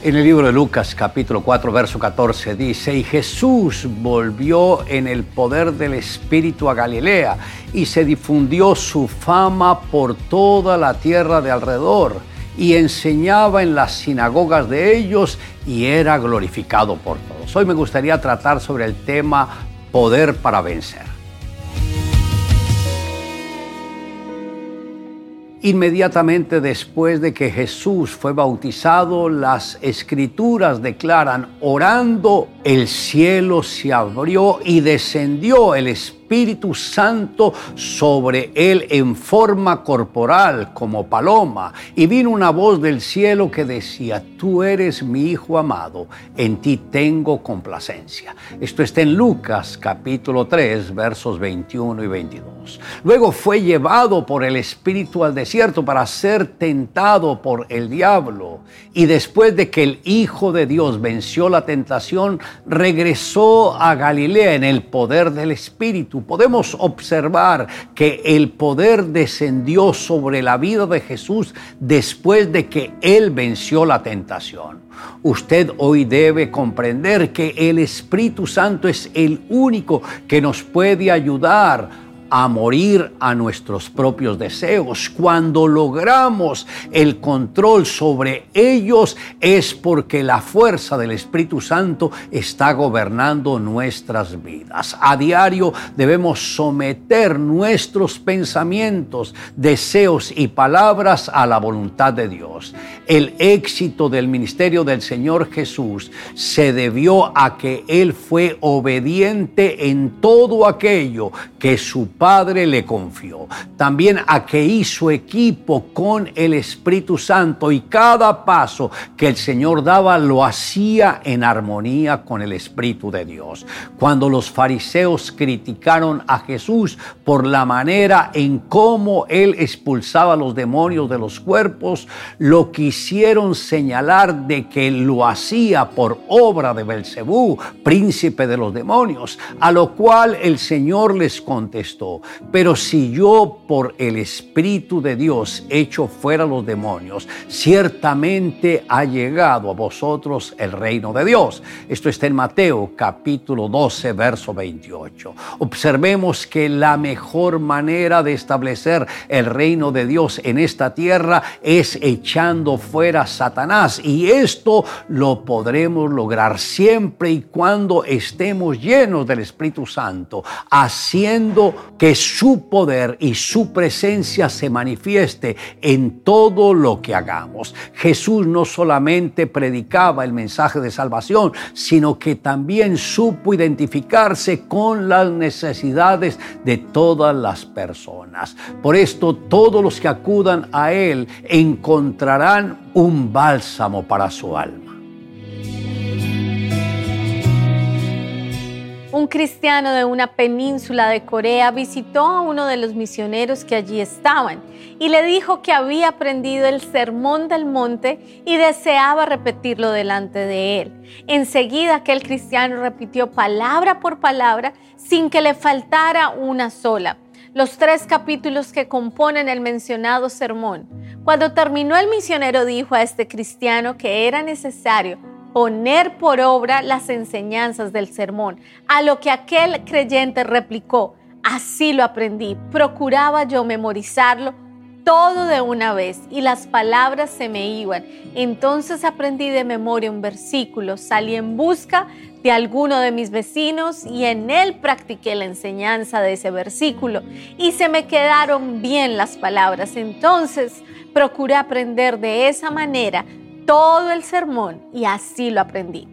En el libro de Lucas capítulo 4 verso 14 dice, y Jesús volvió en el poder del Espíritu a Galilea y se difundió su fama por toda la tierra de alrededor y enseñaba en las sinagogas de ellos y era glorificado por todos. Hoy me gustaría tratar sobre el tema poder para vencer. Inmediatamente después de que Jesús fue bautizado, las escrituras declaran, orando, el cielo se abrió y descendió el Espíritu Espíritu Santo sobre él en forma corporal como paloma. Y vino una voz del cielo que decía, tú eres mi Hijo amado, en ti tengo complacencia. Esto está en Lucas capítulo 3 versos 21 y 22. Luego fue llevado por el Espíritu al desierto para ser tentado por el diablo. Y después de que el Hijo de Dios venció la tentación, regresó a Galilea en el poder del Espíritu podemos observar que el poder descendió sobre la vida de Jesús después de que Él venció la tentación. Usted hoy debe comprender que el Espíritu Santo es el único que nos puede ayudar a morir a nuestros propios deseos. Cuando logramos el control sobre ellos es porque la fuerza del Espíritu Santo está gobernando nuestras vidas. A diario debemos someter nuestros pensamientos, deseos y palabras a la voluntad de Dios. El éxito del ministerio del Señor Jesús se debió a que Él fue obediente en todo aquello que su Padre le confió. También a que hizo equipo con el Espíritu Santo y cada paso que el Señor daba lo hacía en armonía con el Espíritu de Dios. Cuando los fariseos criticaron a Jesús por la manera en cómo él expulsaba los demonios de los cuerpos, lo quisieron señalar de que lo hacía por obra de Belcebú, príncipe de los demonios, a lo cual el Señor les contestó: pero si yo por el Espíritu de Dios echo fuera los demonios, ciertamente ha llegado a vosotros el reino de Dios. Esto está en Mateo capítulo 12, verso 28. Observemos que la mejor manera de establecer el reino de Dios en esta tierra es echando fuera Satanás. Y esto lo podremos lograr siempre y cuando estemos llenos del Espíritu Santo, haciendo que su poder y su presencia se manifieste en todo lo que hagamos. Jesús no solamente predicaba el mensaje de salvación, sino que también supo identificarse con las necesidades de todas las personas. Por esto todos los que acudan a Él encontrarán un bálsamo para su alma. Un cristiano de una península de Corea visitó a uno de los misioneros que allí estaban y le dijo que había aprendido el sermón del monte y deseaba repetirlo delante de él. Enseguida aquel cristiano repitió palabra por palabra sin que le faltara una sola los tres capítulos que componen el mencionado sermón. Cuando terminó el misionero dijo a este cristiano que era necesario poner por obra las enseñanzas del sermón, a lo que aquel creyente replicó, así lo aprendí, procuraba yo memorizarlo todo de una vez y las palabras se me iban. Entonces aprendí de memoria un versículo, salí en busca de alguno de mis vecinos y en él practiqué la enseñanza de ese versículo y se me quedaron bien las palabras. Entonces procuré aprender de esa manera todo el sermón y así lo aprendí.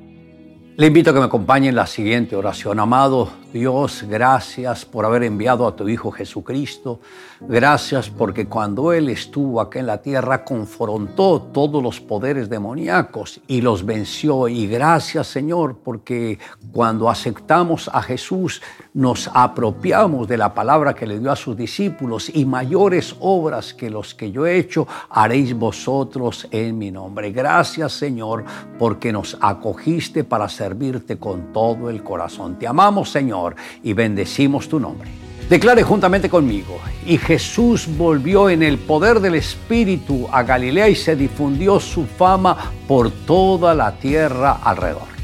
Le invito a que me acompañe en la siguiente oración. Amado Dios, gracias por haber enviado a tu Hijo Jesucristo. Gracias porque cuando Él estuvo aquí en la tierra confrontó todos los poderes demoníacos y los venció. Y gracias Señor porque cuando aceptamos a Jesús nos apropiamos de la palabra que le dio a sus discípulos y mayores obras que los que yo he hecho haréis vosotros en mi nombre. Gracias Señor porque nos acogiste para servirte con todo el corazón. Te amamos Y bendecimos tu nombre. Declare juntamente conmigo, y Jesús volvió en el poder del Espíritu a Galilea y se difundió su fama por toda la tierra alrededor.